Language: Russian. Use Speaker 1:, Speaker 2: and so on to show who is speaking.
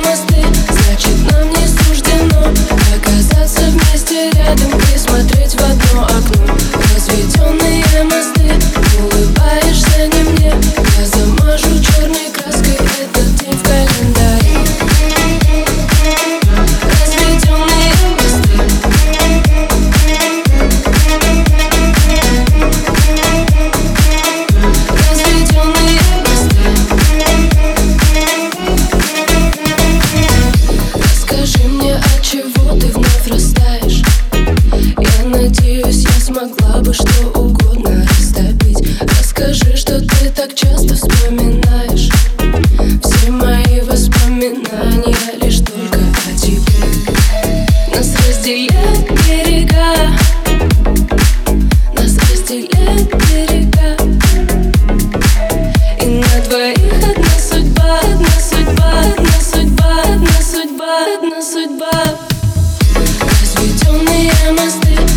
Speaker 1: мосты Значит, нам не суждено Оказаться вместе рядом и смотреть в одно окно. мне, от чего ты вновь растаешь? Я надеюсь, я смогла бы что угодно растопить. Расскажи, что ты так часто вспоминаешь. I must live.